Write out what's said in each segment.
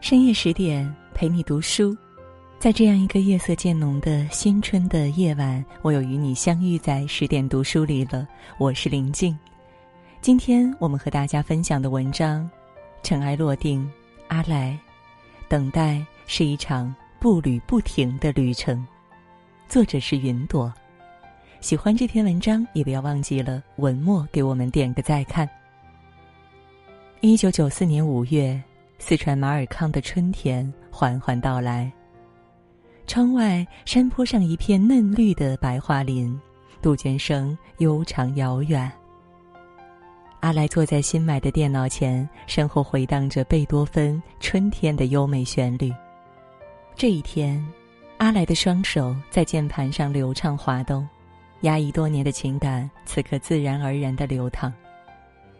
深夜十点陪你读书，在这样一个夜色渐浓的新春的夜晚，我又与你相遇在十点读书里了。我是林静，今天我们和大家分享的文章《尘埃落定》，阿来，等待是一场步履不停的旅程。作者是云朵。喜欢这篇文章，也不要忘记了文末给我们点个再看。一九九四年五月。四川马尔康的春天缓缓到来。窗外山坡上一片嫩绿的白桦林，杜鹃声悠长遥远。阿来坐在新买的电脑前，身后回荡着贝多芬《春天》的优美旋律。这一天，阿来的双手在键盘上流畅滑动，压抑多年的情感此刻自然而然的流淌。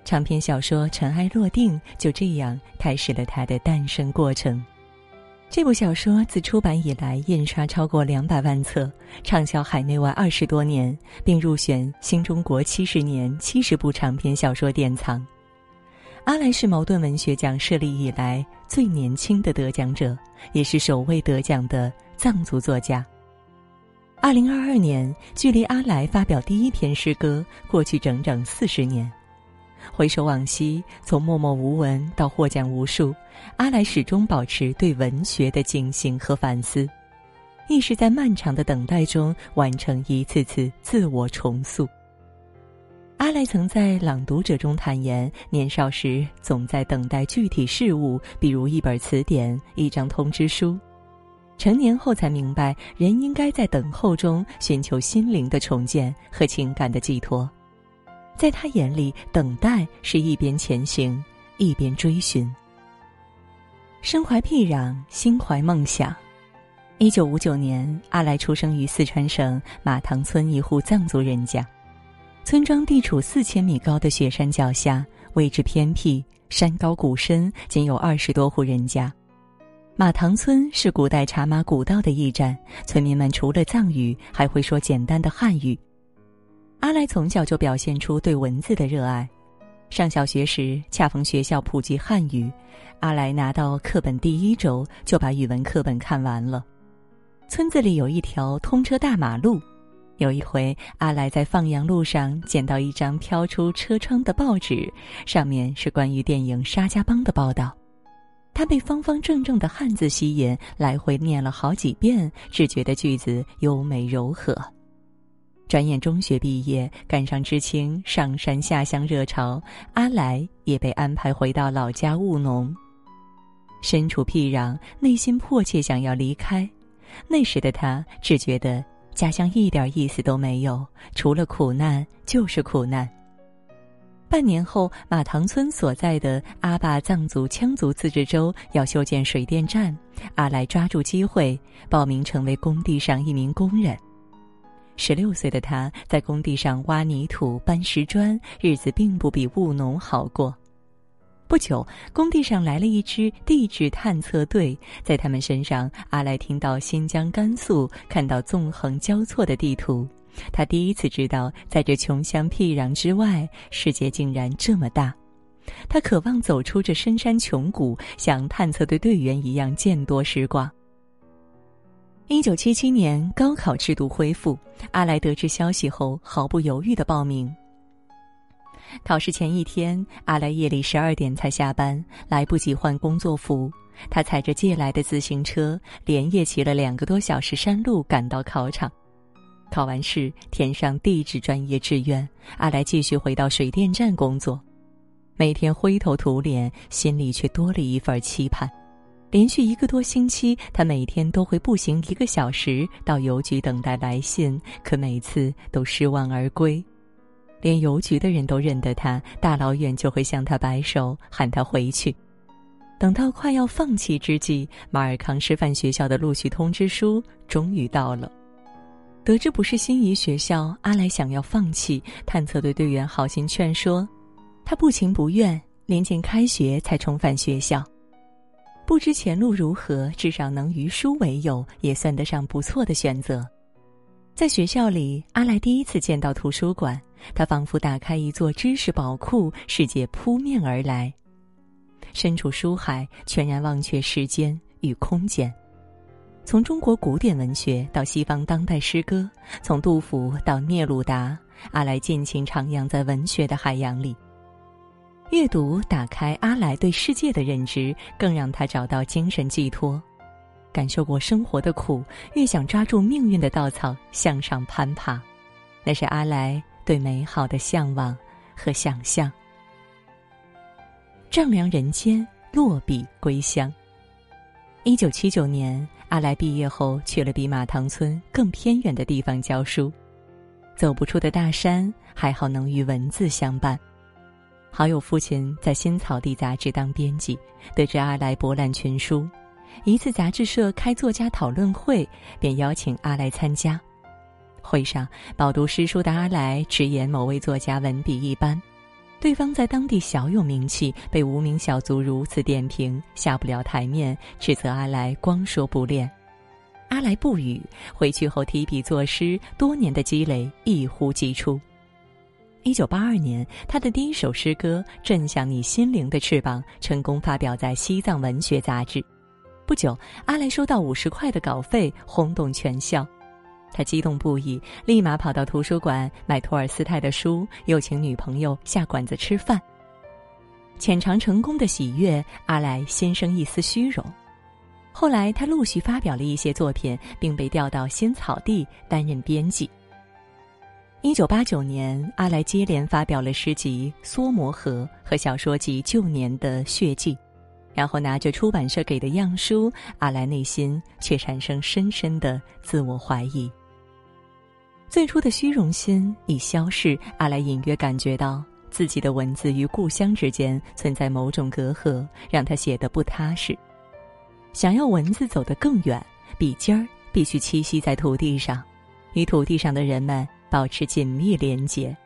长篇小说《尘埃落定》就这样开始了它的诞生过程。这部小说自出版以来，印刷超过两百万册，畅销海内外二十多年，并入选新中国七十年七十部长篇小说典藏。阿来是茅盾文学奖设立以来最年轻的得奖者，也是首位得奖的藏族作家。二零二二年，距离阿来发表第一篇诗歌过去整整四十年。回首往昔，从默默无闻到获奖无数，阿来始终保持对文学的警醒和反思，亦是在漫长的等待中完成一次次自我重塑。阿来曾在《朗读者》中坦言，年少时总在等待具体事物，比如一本词典、一张通知书；成年后才明白，人应该在等候中寻求心灵的重建和情感的寄托。在他眼里，等待是一边前行，一边追寻。身怀僻壤，心怀梦想。一九五九年，阿来出生于四川省马塘村一户藏族人家。村庄地处四千米高的雪山脚下，位置偏僻，山高谷深，仅有二十多户人家。马塘村是古代茶马古道的驿站，村民们除了藏语，还会说简单的汉语。阿来从小就表现出对文字的热爱，上小学时恰逢学校普及汉语，阿来拿到课本第一周就把语文课本看完了。村子里有一条通车大马路，有一回阿来在放羊路上捡到一张飘出车窗的报纸，上面是关于电影《沙家浜》的报道，他被方方正正的汉字吸引，来回念了好几遍，只觉得句子优美柔和。转眼中学毕业，赶上知青上山下乡热潮，阿来也被安排回到老家务农。身处僻壤，内心迫切想要离开。那时的他只觉得家乡一点意思都没有，除了苦难就是苦难。半年后，马塘村所在的阿坝藏族羌族自治州要修建水电站，阿来抓住机会报名成为工地上一名工人。十六岁的他在工地上挖泥土、搬石砖，日子并不比务农好过。不久，工地上来了一支地质探测队，在他们身上，阿来听到新疆、甘肃，看到纵横交错的地图。他第一次知道，在这穷乡僻壤之外，世界竟然这么大。他渴望走出这深山穷谷，像探测队队员一样见多识广。一九七七年高考制度恢复，阿来得知消息后毫不犹豫的报名。考试前一天，阿来夜里十二点才下班，来不及换工作服，他踩着借来的自行车，连夜骑了两个多小时山路赶到考场。考完试，填上地质专业志愿，阿来继续回到水电站工作，每天灰头土脸，心里却多了一份期盼。连续一个多星期，他每天都会步行一个小时到邮局等待来信，可每次都失望而归。连邮局的人都认得他，大老远就会向他摆手，喊他回去。等到快要放弃之际，马尔康师范学校的录取通知书终于到了。得知不是心仪学校，阿来想要放弃，探测队队员好心劝说，他不情不愿，临近开学才重返学校。不知前路如何，至少能与书为友，也算得上不错的选择。在学校里，阿来第一次见到图书馆，他仿佛打开一座知识宝库，世界扑面而来。身处书海，全然忘却时间与空间。从中国古典文学到西方当代诗歌，从杜甫到聂鲁达，阿来尽情徜徉在文学的海洋里。阅读打开阿来对世界的认知，更让他找到精神寄托。感受过生活的苦，越想抓住命运的稻草向上攀爬，那是阿来对美好的向往和想象。丈量人间，落笔归乡。一九七九年，阿来毕业后去了比马塘村更偏远的地方教书。走不出的大山，还好能与文字相伴。好友父亲在新草地杂志当编辑，得知阿来博览群书，一次杂志社开作家讨论会，便邀请阿来参加。会上，饱读诗书的阿来直言某位作家文笔一般。对方在当地小有名气，被无名小卒如此点评，下不了台面，指责阿来光说不练。阿来不语，回去后提笔作诗，多年的积累一呼即出。一九八二年，他的第一首诗歌《震向你心灵的翅膀》成功发表在《西藏文学》杂志。不久，阿来收到五十块的稿费，轰动全校。他激动不已，立马跑到图书馆买托尔斯泰的书，又请女朋友下馆子吃饭。浅尝成功的喜悦，阿来心生一丝虚荣。后来，他陆续发表了一些作品，并被调到新草地担任编辑。一九八九年，阿来接连发表了诗集《梭摩河》和小说集《旧年的血迹》，然后拿着出版社给的样书，阿来内心却产生深深的自我怀疑。最初的虚荣心已消逝，阿来隐约感觉到自己的文字与故乡之间存在某种隔阂，让他写得不踏实。想要文字走得更远，笔尖儿必须栖息在土地上，与土地上的人们保持紧密连结。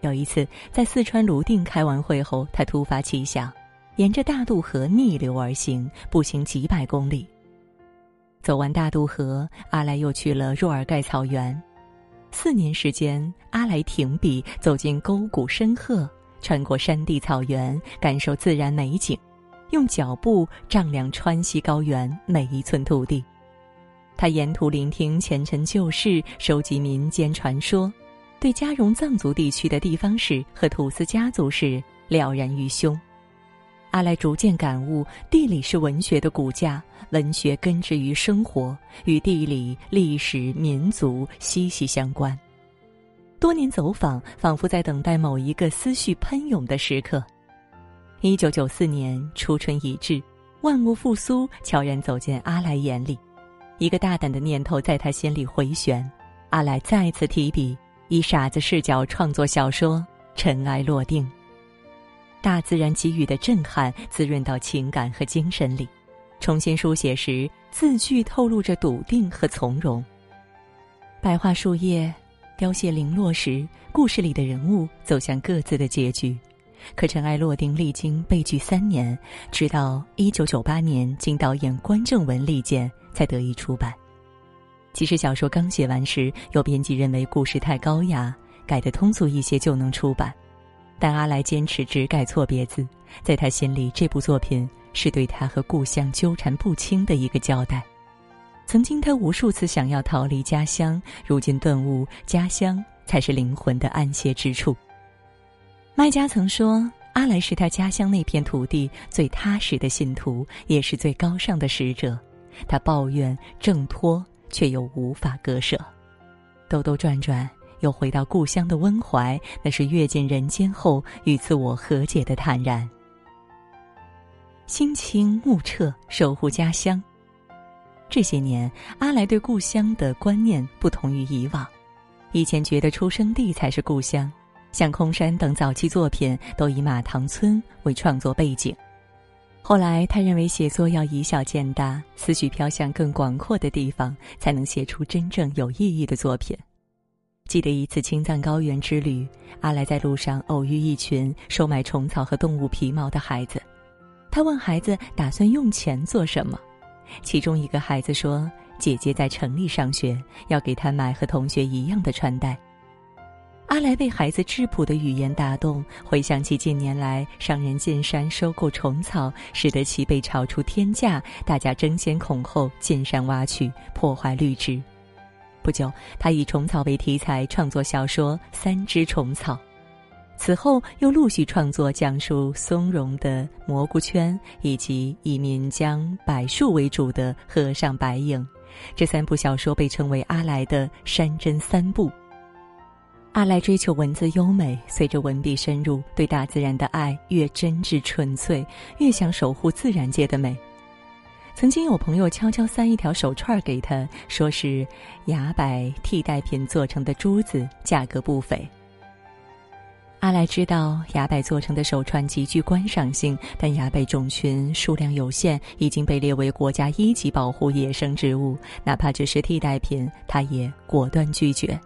有一次，在四川泸定开完会后，他突发奇想，沿着大渡河逆流而行，步行几百公里。走完大渡河，阿来又去了若尔盖草原。四年时间，阿来停笔，走进沟谷深壑，穿过山地草原，感受自然美景，用脚步丈量川西高原每一寸土地。他沿途聆听前尘旧事，收集民间传说，对加绒藏族地区的地方史和土司家族史了然于胸。阿来逐渐感悟，地理是文学的骨架，文学根植于生活，与地理、历史、民族息息相关。多年走访，仿佛在等待某一个思绪喷涌的时刻。一九九四年初春已至，万物复苏悄然走进阿来眼里，一个大胆的念头在他心里回旋。阿来再次提笔，以傻子视角创作小说《尘埃落定》。大自然给予的震撼滋润到情感和精神里，重新书写时字句透露着笃定和从容。白桦树叶凋谢零落时，故事里的人物走向各自的结局。可尘埃落定历经被拒三年，直到一九九八年经导演关正文力荐才得以出版。其实小说刚写完时，有编辑认为故事太高雅，改得通俗一些就能出版。但阿来坚持只改错别字，在他心里，这部作品是对他和故乡纠缠不清的一个交代。曾经，他无数次想要逃离家乡，如今顿悟，家乡才是灵魂的安歇之处。麦家曾说，阿来是他家乡那片土地最踏实的信徒，也是最高尚的使者。他抱怨挣脱，却又无法割舍，兜兜转转。又回到故乡的温怀，那是阅尽人间后与自我和解的坦然。心清目澈，守护家乡。这些年，阿来对故乡的观念不同于以往。以前觉得出生地才是故乡，像《空山》等早期作品都以马塘村为创作背景。后来，他认为写作要以小见大，思绪飘向更广阔的地方，才能写出真正有意义的作品。记得一次青藏高原之旅，阿来在路上偶遇一群收买虫草和动物皮毛的孩子。他问孩子打算用钱做什么，其中一个孩子说：“姐姐在城里上学，要给她买和同学一样的穿戴。”阿来被孩子质朴的语言打动，回想起近年来商人进山收购虫草，使得其被炒出天价，大家争先恐后进山挖取，破坏绿植。不久，他以虫草为题材创作小说《三只虫草》，此后又陆续创作讲述松茸的《蘑菇圈》，以及以岷江柏树为主的《河上白影》。这三部小说被称为阿来的“山珍三部”。阿来追求文字优美，随着文笔深入，对大自然的爱越真挚纯粹，越想守护自然界的美。曾经有朋友悄悄塞一条手串给他，说是崖柏替代品做成的珠子，价格不菲。阿来知道崖柏做成的手串极具观赏性，但崖柏种群数量有限，已经被列为国家一级保护野生植物，哪怕只是替代品，他也果断拒绝。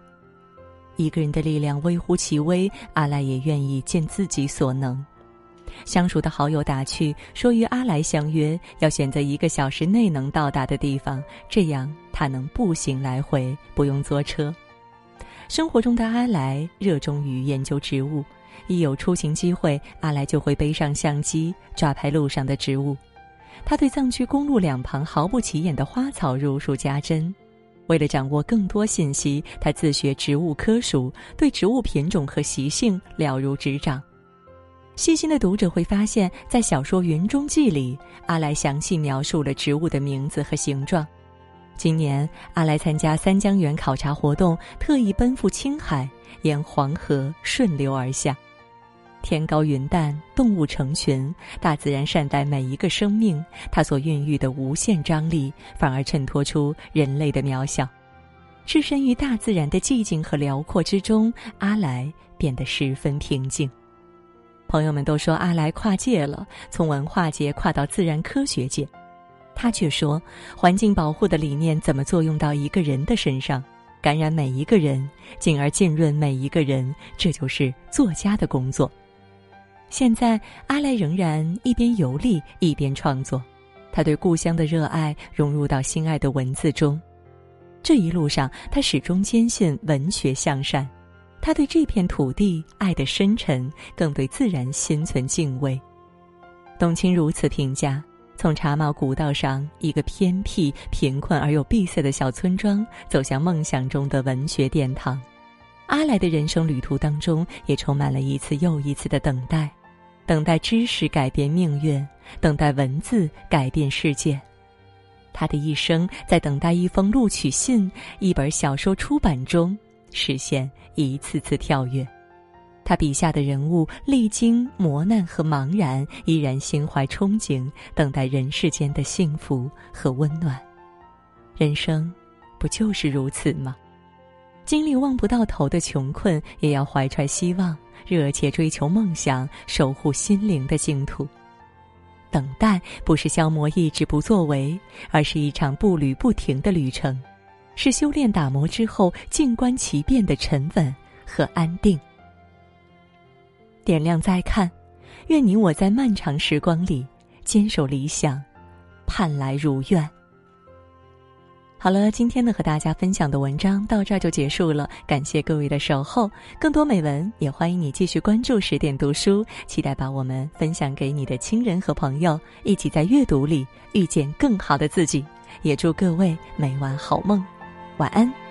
一个人的力量微乎其微，阿来也愿意尽自己所能。相熟的好友打趣说：“与阿来相约，要选择一个小时内能到达的地方，这样他能步行来回，不用坐车。”生活中的阿来热衷于研究植物，一有出行机会，阿来就会背上相机抓拍路上的植物。他对藏区公路两旁毫不起眼的花草如数家珍。为了掌握更多信息，他自学植物科属，对植物品种和习性了如指掌。细心的读者会发现，在小说《云中记》里，阿来详细描述了植物的名字和形状。今年，阿来参加三江源考察活动，特意奔赴青海，沿黄河顺流而下。天高云淡，动物成群，大自然善待每一个生命。它所孕育的无限张力，反而衬托出人类的渺小。置身于大自然的寂静和辽阔之中，阿来变得十分平静。朋友们都说阿来跨界了，从文化界跨到自然科学界。他却说，环境保护的理念怎么作用到一个人的身上，感染每一个人，进而浸润每一个人，这就是作家的工作。现在，阿来仍然一边游历一边创作，他对故乡的热爱融入到心爱的文字中。这一路上，他始终坚信文学向善，他对这片土地爱得深沉，更对自然心存敬畏。董卿如此评价：从茶茂古道上一个偏僻、贫困而又闭塞的小村庄，走向梦想中的文学殿堂。阿来的人生旅途当中，也充满了一次又一次的等待。等待知识改变命运，等待文字改变世界。他的一生在等待一封录取信、一本小说出版中实现一次次跳跃。他笔下的人物历经磨难和茫然，依然心怀憧憬，等待人世间的幸福和温暖。人生，不就是如此吗？经历望不到头的穷困，也要怀揣希望。热切追求梦想，守护心灵的净土。等待不是消磨意志不作为，而是一场步履不停的旅程，是修炼打磨之后静观其变的沉稳和安定。点亮再看，愿你我在漫长时光里坚守理想，盼来如愿。好了，今天呢和大家分享的文章到这儿就结束了，感谢各位的守候。更多美文也欢迎你继续关注十点读书，期待把我们分享给你的亲人和朋友，一起在阅读里遇见更好的自己。也祝各位每晚好梦，晚安。